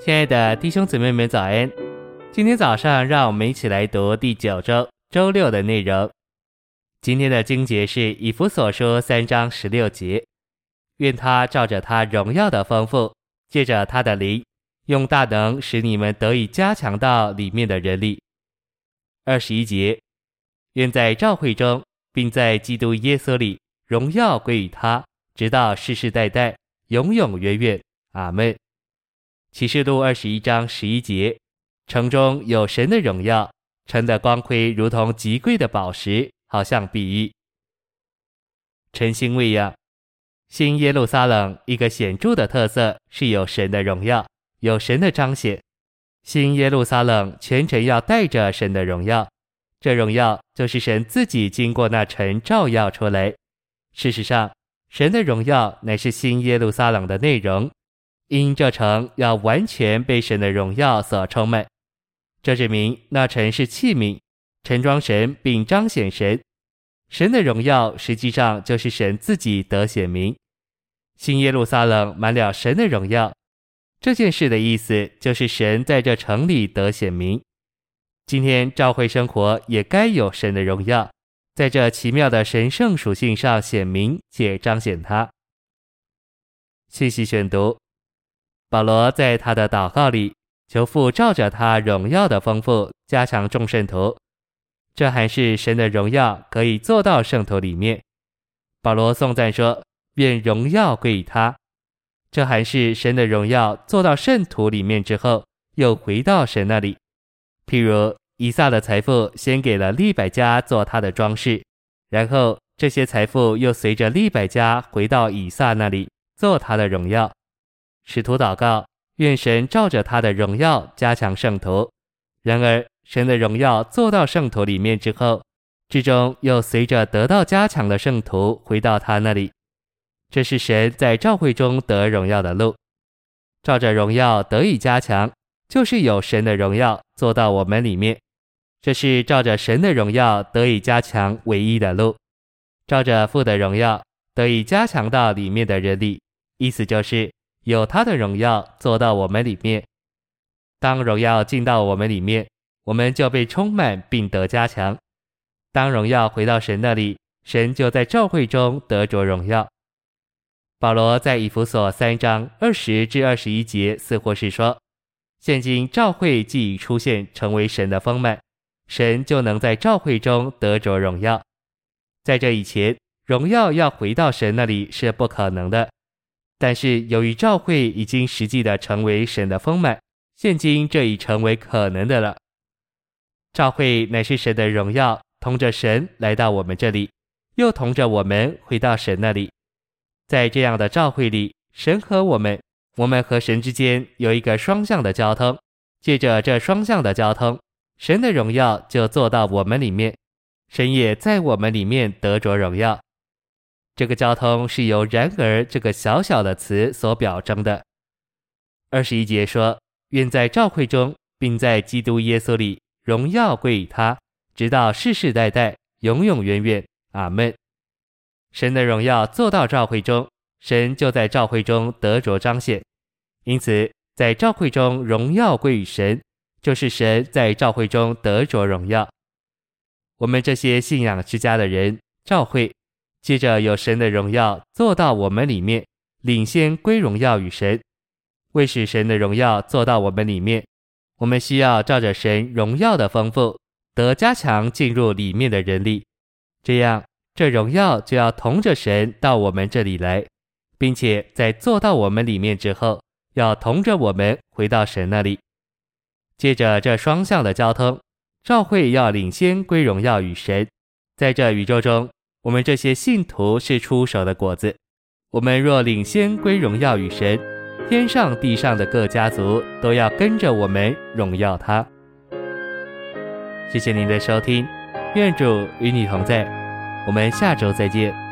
亲爱的弟兄姊妹们，早安！今天早上，让我们一起来读第九周周六的内容。今天的经节是以弗所书三章十六节。愿他照着他荣耀的丰富，借着他的灵，用大能使你们得以加强到里面的人力。二十一节，愿在召会中，并在基督耶稣里，荣耀归于他，直到世世代代，永永远远。阿门。启示录二十一章十一节，城中有神的荣耀，城的光辉如同极贵的宝石，好像碧玉。晨星未养，新耶路撒冷一个显著的特色是有神的荣耀，有神的彰显。新耶路撒冷全程要带着神的荣耀，这荣耀就是神自己经过那城照耀出来。事实上，神的荣耀乃是新耶路撒冷的内容。因这城要完全被神的荣耀所充满，这证明那城是器皿，盛装神并彰显神。神的荣耀实际上就是神自己得显明。新耶路撒冷满了神的荣耀，这件事的意思就是神在这城里得显明。今天教会生活也该有神的荣耀，在这奇妙的神圣属性上显明且彰显它。信息选读。保罗在他的祷告里求父照着他荣耀的丰富加强众圣徒，这还是神的荣耀可以做到圣徒里面。保罗颂赞说：“愿荣耀归于他。”这还是神的荣耀做到圣徒里面之后，又回到神那里。譬如以撒的财富先给了利百加做他的装饰，然后这些财富又随着利百加回到以撒那里做他的荣耀。使徒祷告，愿神照着他的荣耀加强圣徒。然而，神的荣耀做到圣徒里面之后，至终又随着得到加强的圣徒回到他那里。这是神在召会中得荣耀的路。照着荣耀得以加强，就是有神的荣耀做到我们里面。这是照着神的荣耀得以加强唯一的路。照着父的荣耀得以加强到里面的人里，意思就是。有他的荣耀做到我们里面，当荣耀进到我们里面，我们就被充满并得加强。当荣耀回到神那里，神就在召会中得着荣耀。保罗在以弗所三章二十至二十一节似乎是说，现今召会既已出现成为神的丰满，神就能在召会中得着荣耀。在这以前，荣耀要回到神那里是不可能的。但是由于召会已经实际的成为神的丰满，现今这已成为可能的了。召会乃是神的荣耀，同着神来到我们这里，又同着我们回到神那里。在这样的召会里，神和我们，我们和神之间有一个双向的交通。借着这双向的交通，神的荣耀就做到我们里面，神也在我们里面得着荣耀。这个交通是由“然而”这个小小的词所表征的。二十一节说：“愿在召会中，并在基督耶稣里，荣耀归于他，直到世世代代，永永远远。阿门。”神的荣耀做到召会中，神就在召会中得着彰显。因此，在召会中荣耀归于神，就是神在召会中得着荣耀。我们这些信仰之家的人，召会。接着有神的荣耀做到我们里面，领先归荣耀与神。为使神的荣耀做到我们里面，我们需要照着神荣耀的丰富，得加强进入里面的人力。这样，这荣耀就要同着神到我们这里来，并且在做到我们里面之后，要同着我们回到神那里。接着这双向的交通，召会要领先归荣耀与神，在这宇宙中。我们这些信徒是出手的果子，我们若领先归荣耀与神，天上地上的各家族都要跟着我们荣耀他。谢谢您的收听，愿主与你同在，我们下周再见。